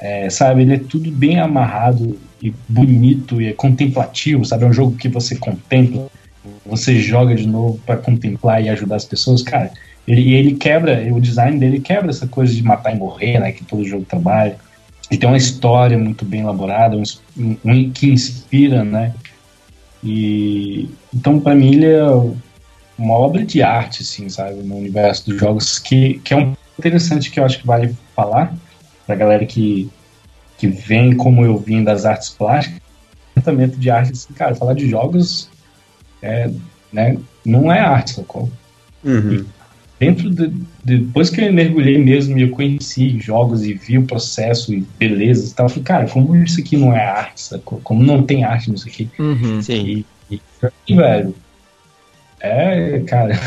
S5: é, sabe? Ele é tudo bem amarrado e bonito e é contemplativo, sabe? É um jogo que você contempla, você joga de novo pra contemplar e ajudar as pessoas, cara. Ele, e ele quebra, o design dele quebra essa coisa de matar e morrer, né? Que todo jogo trabalha. Ele tem uma história muito bem elaborada, um, um que inspira, né? E então para mim ele é uma obra de arte, assim, sabe, no universo dos jogos que, que é um interessante que eu acho que vale falar pra galera que que vem como eu vim das artes plásticas, tratamento de arte, assim, cara, falar de jogos é, né, não é arte, sacou?
S3: Uhum.
S5: dentro de, depois que eu mergulhei mesmo e eu conheci jogos e vi o processo e beleza e tal, eu falei, cara, como isso aqui não é arte, sacou? Como não tem arte nisso aqui?
S2: Uhum.
S4: Sim.
S5: E, e, velho, é, cara,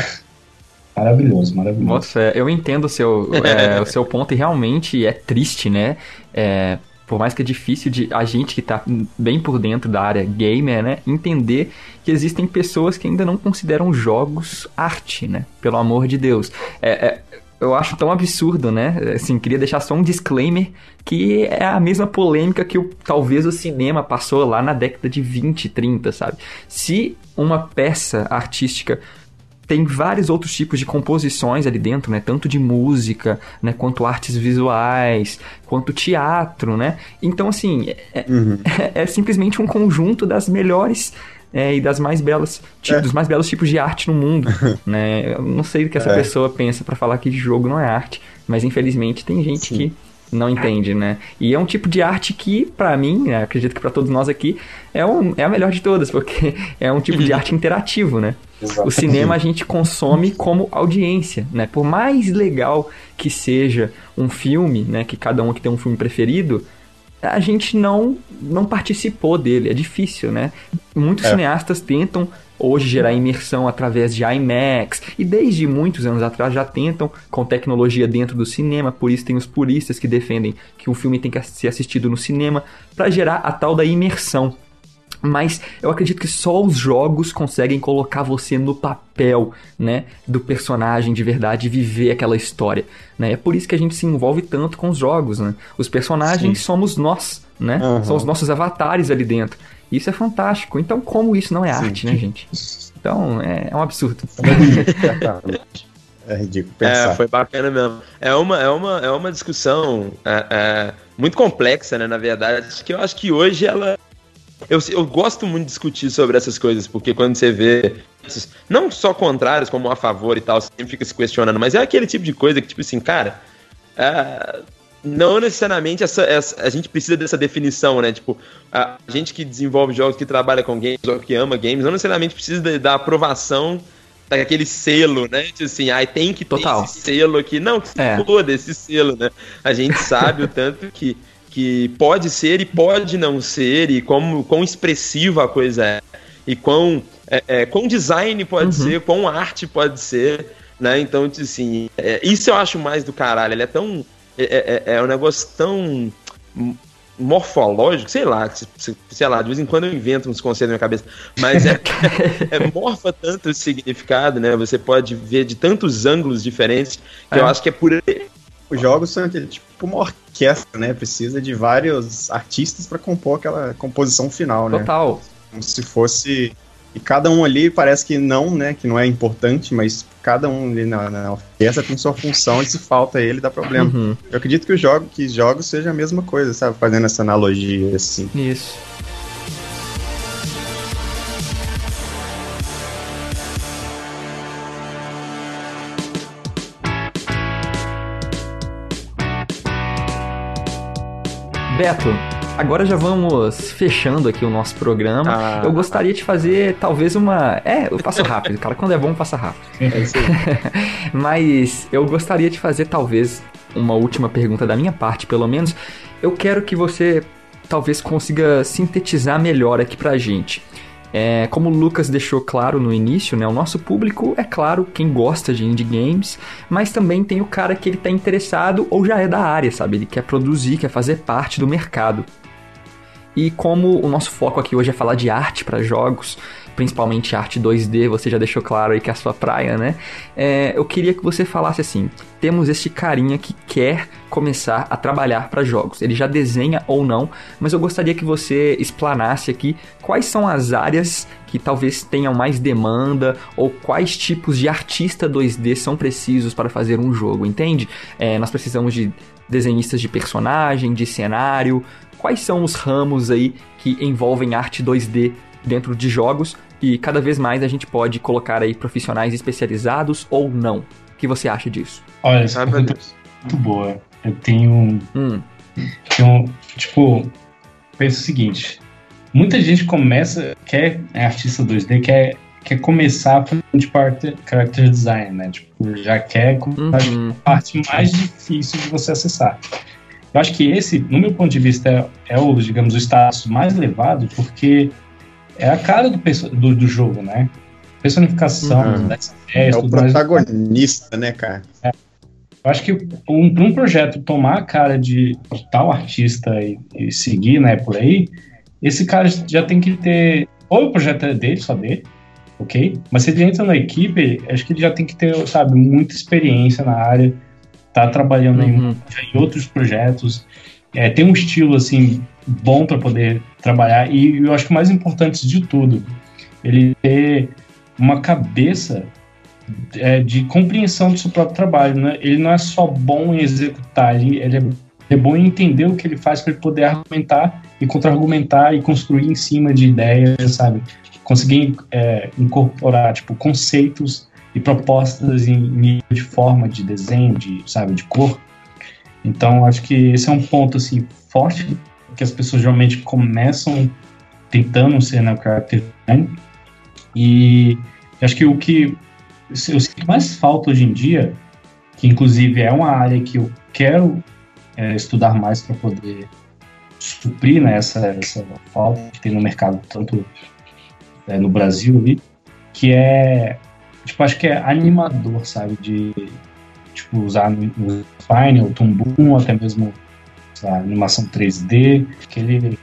S5: maravilhoso, maravilhoso.
S2: Nossa, eu entendo o seu, é, o seu ponto e realmente é triste, né? É, por mais que é difícil de a gente que tá bem por dentro da área gamer, né, entender que existem pessoas que ainda não consideram jogos arte, né? Pelo amor de Deus. É, é, eu acho tão absurdo, né? Assim, queria deixar só um disclaimer que é a mesma polêmica que o, talvez o cinema passou lá na década de 20, 30, sabe? Se uma peça artística tem vários outros tipos de composições ali dentro, né? Tanto de música, né? Quanto artes visuais, quanto teatro, né? Então, assim, é,
S3: Uhum.
S2: é- é simplesmente um conjunto das melhores é, e das mais belas, ti-
S3: É.
S2: dos mais belos tipos de arte no mundo, né? Eu não sei o que essa
S3: É.
S2: pessoa pensa pra falar que jogo não é arte, mas infelizmente tem gente
S3: Sim.
S2: que não entende, né? E é um tipo de arte que, pra mim, né, acredito que pra todos nós aqui, é, um, é a melhor de todas, porque é um tipo de arte interativo, né? O cinema a gente consome como audiência, né? Por mais legal que seja um filme, né? Que cada um aqui tem um filme preferido, a gente não não participou dele, é difícil, né? Muitos
S3: É.
S2: cineastas tentam hoje gerar imersão através de IMAX e desde muitos anos atrás já tentam com tecnologia dentro do cinema, por isso tem os puristas que defendem que um filme tem que ser assistido no cinema para gerar a tal da imersão. Mas eu acredito que só os jogos conseguem colocar você no papel, né, do personagem de verdade e viver aquela história, né? É por isso que a gente se envolve tanto com os jogos, né? Os personagens somos nós, né?
S3: Aham.
S2: São os nossos avatares ali dentro. Isso é fantástico. Então, como isso não é
S3: Sim.
S2: arte, né, gente? Então, é, é um absurdo.
S3: É ridículo pensar.
S4: É, foi bacana mesmo. É uma, é uma, é uma discussão é, é, muito complexa, né, na verdade, que eu acho que hoje ela. Eu, eu gosto muito de discutir sobre essas coisas, porque quando você vê. Não só contrários, como a favor e tal, você sempre fica se questionando, mas é aquele tipo de coisa que, tipo assim, cara. é, não necessariamente essa, essa- a gente precisa dessa definição, né? Tipo, a gente que desenvolve jogos, que trabalha com games ou que ama games, não necessariamente precisa de- da aprovação daquele selo, né? Tipo assim, ai, tem que ter
S2: Total.
S4: esse selo aqui. Não, que se
S2: É.
S4: foda esse selo, né? A gente sabe o tanto que, que pode ser e pode não ser, e como, quão expressiva a coisa é, e quão, é, é, quão design pode
S2: Uhum.
S4: ser, quão arte pode ser, né? Então, assim, é, isso eu acho mais do caralho. Ele é tão. É, é, é um negócio tão morfológico, sei lá, se- se- sei lá, de vez em quando eu invento uns conceitos na minha cabeça, mas é, é morfa tanto o significado, né? Você pode ver de tantos ângulos diferentes que
S2: É.
S4: eu acho que é por.
S3: Os jogos são tipo uma orquestra, né? Precisa de vários artistas pra compor aquela composição final, né?
S2: Total.
S3: Como se fosse. E cada um ali parece que não, né? Que não é importante, mas cada um ali na, na orquestra tem sua função e se falta ele dá problema.
S2: Uhum.
S3: Eu acredito que os jogos, que os jogos seja a mesma coisa, sabe? Fazendo essa analogia assim.
S2: Isso. Beto, agora já vamos fechando aqui o nosso programa.
S4: Ah.
S2: Eu gostaria de fazer talvez uma. É, eu passo rápido, cara. Quando é bom, passa rápido.
S4: É isso aí.
S2: Mas eu gostaria de fazer talvez uma última pergunta da minha parte, pelo menos. Eu quero que você talvez consiga sintetizar melhor aqui pra gente. É, como o Lucas deixou claro no início, né, o nosso público é claro quem gosta de indie games, mas também tem o cara que ele tá interessado ou já é da área, sabe? Ele quer produzir, quer fazer parte do mercado. E como o nosso foco aqui hoje é falar de arte para jogos, principalmente arte 2D, você já deixou claro aí que é a sua praia, né? É, eu queria que você falasse assim: temos este carinha que quer começar a trabalhar para jogos. Ele já desenha ou não, mas eu gostaria que você explanasse aqui quais são as áreas que talvez tenham mais demanda ou quais tipos de artista 2D são precisos para fazer um jogo, entende? É, nós precisamos de desenhistas de personagem, de cenário. Quais são os ramos aí que envolvem arte 2D dentro de jogos e cada vez mais a gente pode colocar aí profissionais especializados ou não. O que você acha disso?
S5: Olha, essa
S4: meu
S5: pergunta
S4: Deus.
S5: é muito boa. Eu tenho,
S2: Hum,
S5: tenho tipo, penso o seguinte: muita gente começa, quer é artista 2D, quer, quer começar de parte character design, né? Tipo, já quer começar
S2: uhum,
S5: a parte mais difícil de você acessar. Eu acho que esse, no meu ponto de vista, é, é o, digamos, o status mais elevado, porque é a cara do, do, do jogo, né? Personificação,
S2: Uhum.
S5: das
S3: É
S5: ideias,
S3: o
S5: tudo mais.
S3: protagonista, né, cara?
S5: Eu acho que um, pra um projeto tomar a cara de tal artista e, e seguir, né, por aí, esse cara já tem que ter. Ou o projeto é dele, só dele, ok? Mas se ele entra na equipe, acho que ele já tem que ter, sabe, muita experiência na área, tá trabalhando em,
S2: uhum.
S5: já em outros projetos, é, tem um estilo, assim, bom para poder trabalhar, e eu acho que o mais importante de tudo, ele ter uma cabeça é, de compreensão do seu próprio trabalho. Né? Ele não é só bom em executar, ele, ele é, é bom em entender o que ele faz para ele poder argumentar e contra-argumentar e construir em cima de ideias, sabe? Conseguir é, incorporar tipo conceitos e propostas em nível de forma, de desenho, de sabe, de cor. Então acho que esse é um ponto assim forte que as pessoas geralmente começam tentando ser né, o character design e acho que o que eu sinto que mais falta hoje em dia, que inclusive é uma área que eu quero é, estudar mais para poder suprir né, essa, essa falta que tem no mercado, tanto é, no Brasil ali, que é, tipo, acho que é animador, sabe, de tipo, usar no, no Fine, ou Toon até mesmo lá, animação 3D, que ele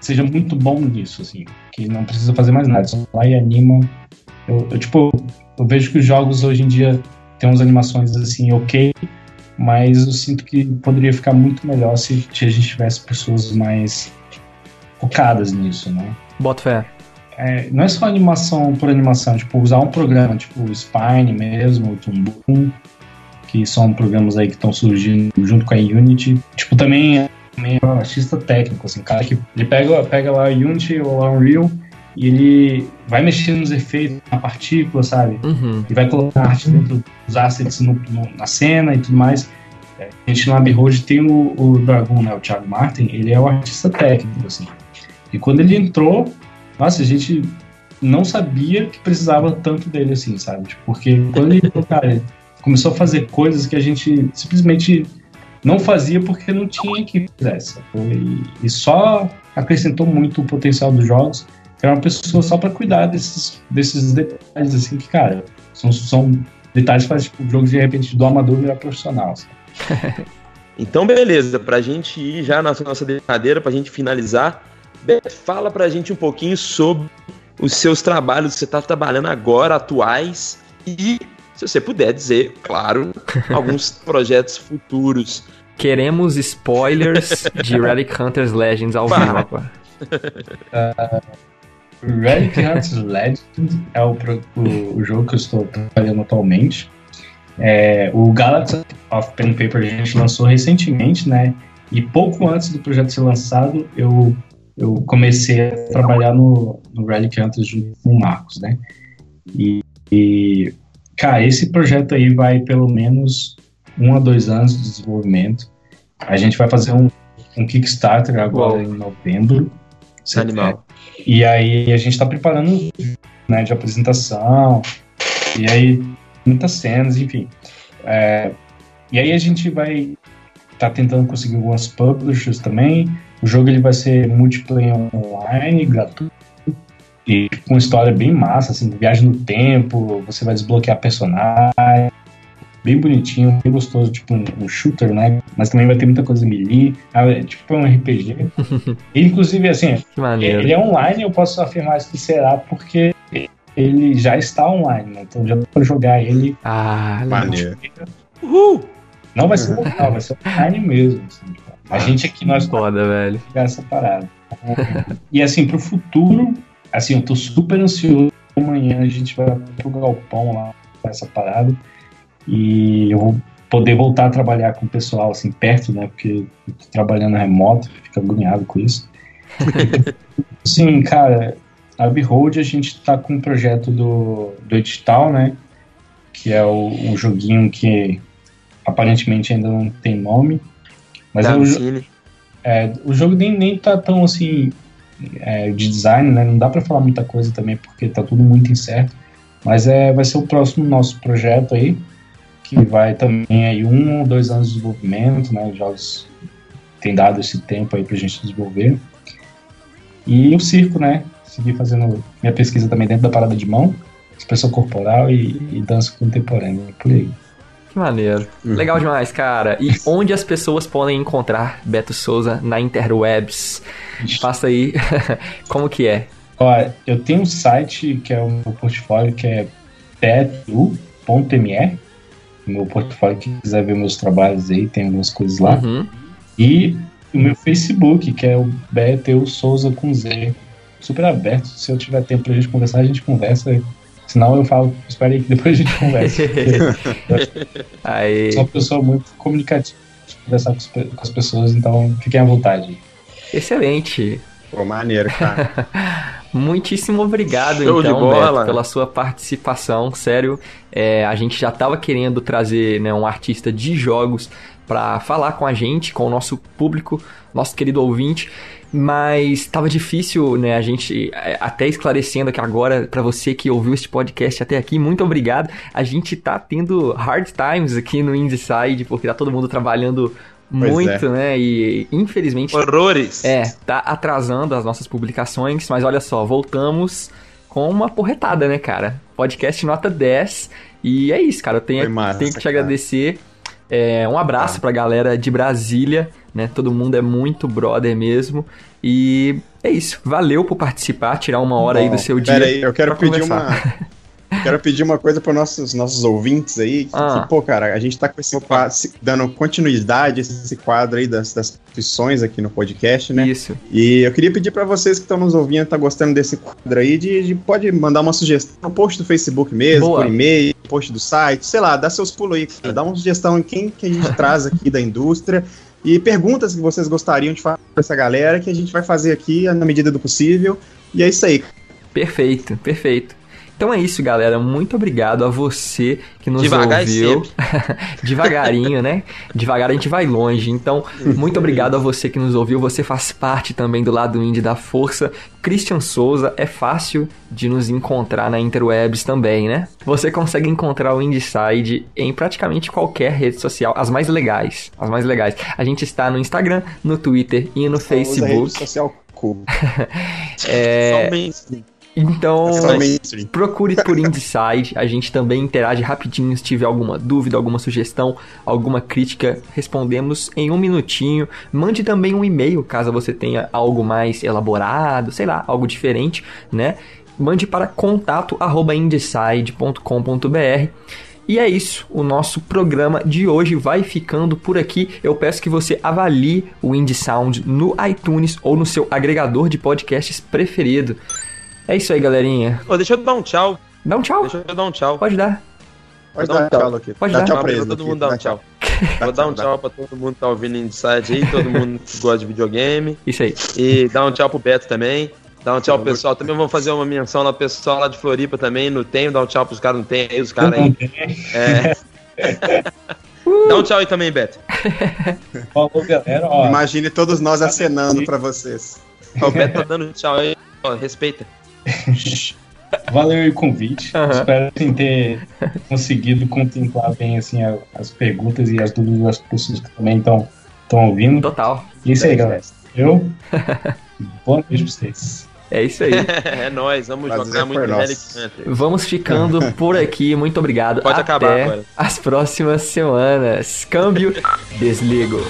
S5: seja muito bom nisso, assim, que não precisa fazer mais nada, só vai e anima. Eu, eu, tipo, eu vejo que os jogos hoje em dia têm umas animações assim, ok, mas eu sinto que poderia ficar muito melhor se, a gente tivesse pessoas mais focadas nisso, né?
S2: Bota fé.
S5: É, não é só animação por animação, tipo, usar um programa, tipo o Spine mesmo, o Toon que são programas aí que estão surgindo junto com a Unity. Tipo, também é, também é um artista técnico, assim, cara que ele pega, pega lá a Unity ou a Unreal e ele vai mexer nos efeitos, na partícula, sabe?
S2: Uhum.
S5: E vai colocar arte dentro dos assets no, no, na cena e tudo mais. É, a gente na Road tem o, o Dragon, né, o Thiago Martin, ele é o artista técnico, assim. E quando ele entrou, nossa, a gente não sabia que precisava tanto dele assim, sabe? Tipo, porque quando ele, cara, ele começou a fazer coisas que a gente simplesmente não fazia porque não tinha que fizesse. E, e só acrescentou muito o potencial dos jogos. Era uma pessoa só pra cuidar desses, desses detalhes, assim, que, cara, são, são detalhes que fazem tipo, o jogo de repente do amador virar profissional.
S4: Então, beleza, pra gente ir já na nossa brincadeira, pra gente finalizar, fala pra gente um pouquinho sobre os seus trabalhos que você tá trabalhando agora, atuais, e, se você puder dizer, claro, alguns projetos futuros.
S2: Queremos spoilers de Relic Hunters Legends ao vivo. pá.
S5: Relic Hunters Legend é o, o- o jogo que eu estou trabalhando atualmente. É, o Galaxy of Pen and Paper a gente lançou recentemente, né? E pouco antes do projeto ser lançado, eu, eu comecei a trabalhar no, no Relic Hunters junto com o Marcos, né? E, e, cara, esse projeto aí vai pelo menos um a dois anos de desenvolvimento. A gente vai fazer um, um Kickstarter agora
S2: Uau.
S5: em novembro.
S4: Animal.
S5: E aí a gente está preparando né, de apresentação, e aí muitas cenas, enfim. É, e aí a gente vai estar tentando conseguir algumas publishers também. O jogo ele vai ser multiplayer online, gratuito, e com uma história bem massa, assim, viagem no tempo, você vai desbloquear personagens, bem bonitinho, bem gostoso, tipo um, um shooter, né? Mas também vai ter muita coisa melee, ah, é tipo um RPG. Inclusive, assim, ele é online, eu posso afirmar que será porque ele já está online, né? Então já dá pra jogar ele.
S2: Ah, legal.
S3: Maneiro.
S4: Uhul!
S5: Não vai ser local, vai ser online mesmo. assim, tipo. A gente aqui, nós
S2: Foda, velho.
S5: essa parada. E assim, pro futuro, assim, eu tô super ansioso. Amanhã a gente vai pro galpão lá essa parada. E eu vou poder voltar a trabalhar com o pessoal assim perto, né? Porque eu tô trabalhando remoto, fico agoniado com isso. Sim, cara, a Behold a gente tá com um projeto do, do edital, né? Que é o, um joguinho que aparentemente ainda não tem nome. Mas é um,
S4: Ancine.
S5: é, o jogo nem, nem tá tão assim é, de design, né? Não dá pra falar muita coisa também porque tá tudo muito incerto. Mas é, vai ser o próximo nosso projeto aí, que vai também aí um ou dois anos de desenvolvimento, né? Os jogos têm dado esse tempo aí pra gente desenvolver. E o circo, né? Seguir fazendo minha pesquisa também dentro da parada de mão, expressão corporal e, e dança contemporânea, por aí.
S2: Que maneiro. Legal demais, cara. E onde as pessoas podem encontrar Beto Souza na interwebs? Faça aí como que é.
S5: Ó, eu tenho um site que é o meu portfólio, que é betu.me. Meu portfólio, quem quiser ver meus trabalhos aí, tem algumas coisas lá.
S2: Uhum.
S5: E o meu Facebook, que é o Beteu Souza com Z. Super aberto. Se eu tiver tempo pra gente conversar, a gente conversa. Senão eu falo, espera aí que depois a gente conversa.
S2: Aí.
S5: Eu sou uma pessoa muito comunicativa de conversar com as pe- com as pessoas, então fiquem à vontade.
S2: Excelente.
S3: Pô, maneiro, cara.
S2: Muitíssimo obrigado,
S4: Show
S2: então. Beto, pela sua participação. Sério, é, a gente já estava querendo trazer né, um artista de jogos para falar com a gente, com o nosso público, nosso querido ouvinte. Mas estava difícil, né? A gente é, até esclarecendo aqui agora para você que ouviu este podcast até aqui, muito obrigado. A gente tá tendo hard times aqui no Inside porque tá todo mundo trabalhando
S3: Pois
S2: muito, né? E infelizmente
S4: Horrores.
S2: é, tá atrasando as nossas publicações, mas olha só, voltamos com uma porretada, né, cara? Podcast nota 10. E é isso, cara. Eu tenho,
S3: massa,
S2: tenho que te
S3: cara.
S2: agradecer. É, um abraço pra galera de Brasília, né? Todo mundo é muito brother mesmo. E é isso. Valeu por participar, tirar uma hora aí
S3: Bom,
S2: do seu dia.
S3: Pera aí, eu quero pedir
S2: conversar.
S3: uma. Quero pedir uma coisa para nossos nossos ouvintes aí, que,
S2: Ah.
S3: que, pô, cara, a gente tá com esse quadro, dando continuidade a esse quadro aí das, das profissões aqui no podcast, né?
S2: Isso.
S3: E eu queria pedir para vocês que estão nos ouvindo, tá gostando desse quadro aí, de, de- pode mandar uma sugestão no post do Facebook mesmo,
S2: Boa.
S3: por e-mail, post do site, sei lá, dá seus pulos aí, cara, dá uma sugestão em quem que a gente traz aqui da indústria e perguntas que vocês gostariam de falar pra essa galera que a gente vai fazer aqui na medida do possível. E é isso aí.
S2: Perfeito, perfeito. Então é isso, galera. Muito obrigado a você que nos
S4: Devagar e
S2: ouviu. Devagarinho, né? Devagar a gente vai longe. Então, muito obrigado a você que nos ouviu. Você faz parte também do lado indie da força. Christian Souza, é fácil de nos encontrar na Interwebs também, né? Você consegue encontrar o Indieside em praticamente qualquer rede social, as mais legais, as mais legais. A gente está no Instagram, no Twitter e no
S3: Usa rede
S2: Facebook.
S3: social cool.
S2: É,
S4: Somente.
S3: Só mainstream.
S2: Procure por Inside, a gente também interage rapidinho se tiver alguma dúvida, alguma sugestão, alguma crítica, respondemos em um minutinho. Mande também um e-mail caso você tenha algo mais elaborado, sei lá, algo diferente, né? Mande para contato@indecide.com.br. E é isso, o nosso programa de hoje vai ficando por aqui. Eu peço que você avalie o Indie Sound no iTunes ou no seu agregador de podcasts preferido. É isso aí, galerinha.
S4: Ô, deixa eu dar um tchau.
S2: Dá um tchau.
S4: Deixa eu dar um tchau.
S2: Pode dar.
S3: Pode
S4: Dá um
S3: dar
S4: tchau.
S3: tchau, aqui.
S2: Pode
S3: Dá
S2: dar.
S3: tchau
S4: Pra todo mundo dar um
S3: Dá
S4: tchau.
S3: Dá
S4: Vou dar um
S3: dá.
S4: tchau pra todo mundo que tá ouvindo Inside aí, todo mundo que gosta de videogame.
S2: Isso aí.
S4: E dar um tchau pro Beto também. Dar um tchau pro pessoal. Também vamos fazer uma menção lá pro pessoal lá de Floripa também, no Tenho. Dar um tchau pros caras no Tenho aí, os caras aí. É. Dá um tchau aí também, Beto.
S5: Falou, galera. Ó,
S3: Imagine todos nós acenando pra vocês.
S4: O Beto tá dando tchau aí. Ó, respeita.
S5: valeu o convite.
S2: Aham.
S5: Espero assim, ter conseguido contemplar bem assim, a- as perguntas e as dúvidas das pessoas que também estão ouvindo.
S2: Total.
S5: E é isso aí, galera. Eu. Boa noite pra vocês.
S2: É isso aí.
S4: É nóis, vamos
S3: Prazer
S4: jogar muito Relic
S3: nosso.
S4: Hunter.
S2: Vamos ficando por aqui. Muito obrigado.
S4: Pode
S2: Até
S4: acabar agora.
S2: as próximas semanas. Câmbio, desligo.